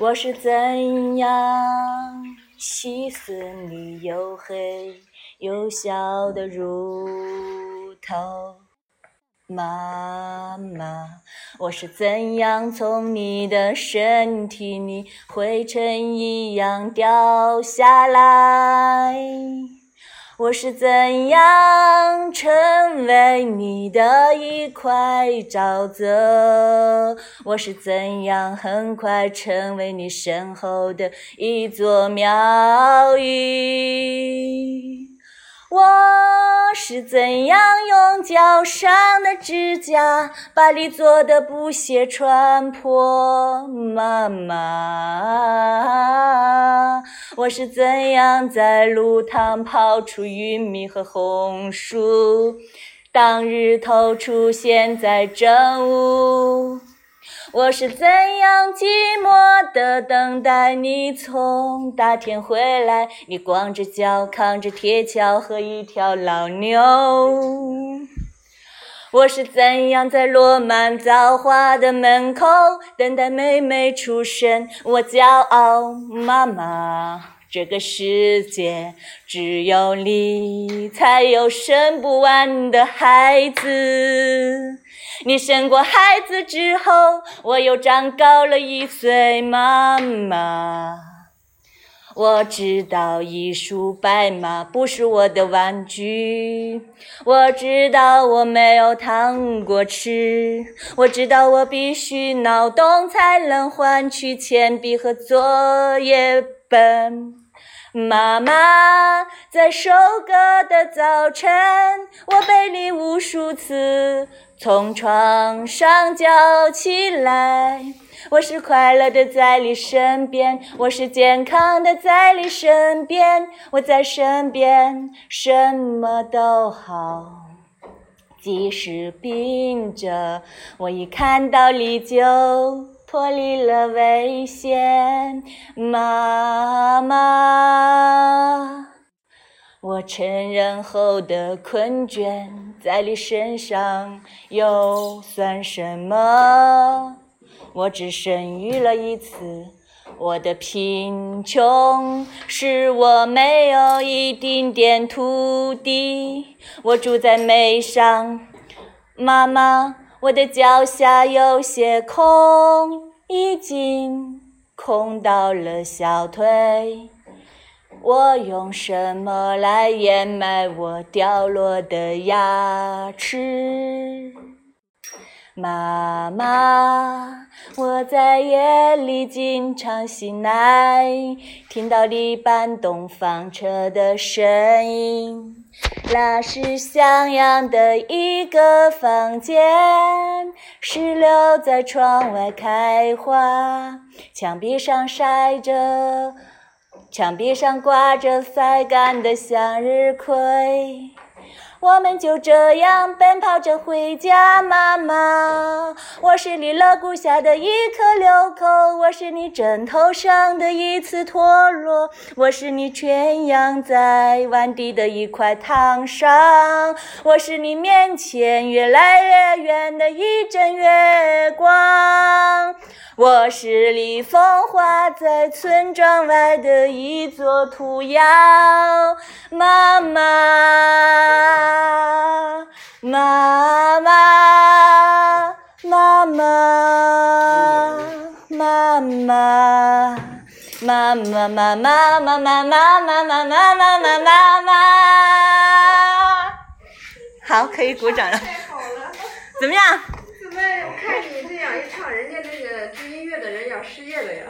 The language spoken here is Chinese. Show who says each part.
Speaker 1: 我是怎样细思你又黑又笑的乳头，妈妈，我是怎样从你的身体里灰尘一样掉下来？我是怎样成为你的一块沼泽？我是怎样很快成为你身后的一座庙宇？我是怎样用脚上的指甲把你做的布鞋穿破，妈妈？我是怎样在路塘刨出玉米和红薯？当日头出现在正午。我是怎样寂寞的等待你从大田回来？你光着脚扛着铁锹和一条老牛。我是怎样在落满枣花的门口等待妹妹出生？我骄傲，妈妈，这个世界只有你才有生不完的孩子。你生过孩子之后，我又长高了一岁，妈妈。我知道一束白马不是我的玩具，我知道我没有糖果吃，我知道我必须脑洞才能换取铅笔和作业本。妈妈，在收割的早晨，我被你无数次从床上叫起来。我是快乐的在你身边，我是健康的在你身边，我在身边什么都好。即使病着，我一看到你就。脱离了危险，妈妈。我成人后的困倦，在你身上又算什么？我只生育了一次，我的贫穷使我没有一丁点土地。我住在煤上，妈妈。我的脚下有些空，已经空到了小腿。我用什么来掩埋我掉落的牙齿？妈妈，我在夜里经常醒来，听到你搬动房车的声音。那是向阳的一个房间，石榴在窗外开花，墙壁上晒着，墙壁上挂着晒干的向日葵。我们就这样奔跑着回家，妈妈。我是你肋骨下的一颗纽扣，我是你枕头上的一次脱落，我是你圈养在碗底的一块糖霜，我是你面前越来越远的一阵月光，我是你风化在村庄外的一座土窑，妈妈。妈妈，妈妈，妈妈，妈妈，妈妈，妈妈，妈妈，妈妈，妈妈，妈妈，好，可以鼓掌了。
Speaker 2: 太好了。
Speaker 1: 怎么样？
Speaker 2: 怎么看你这样一唱，人家那个做音乐的人要失业了呀？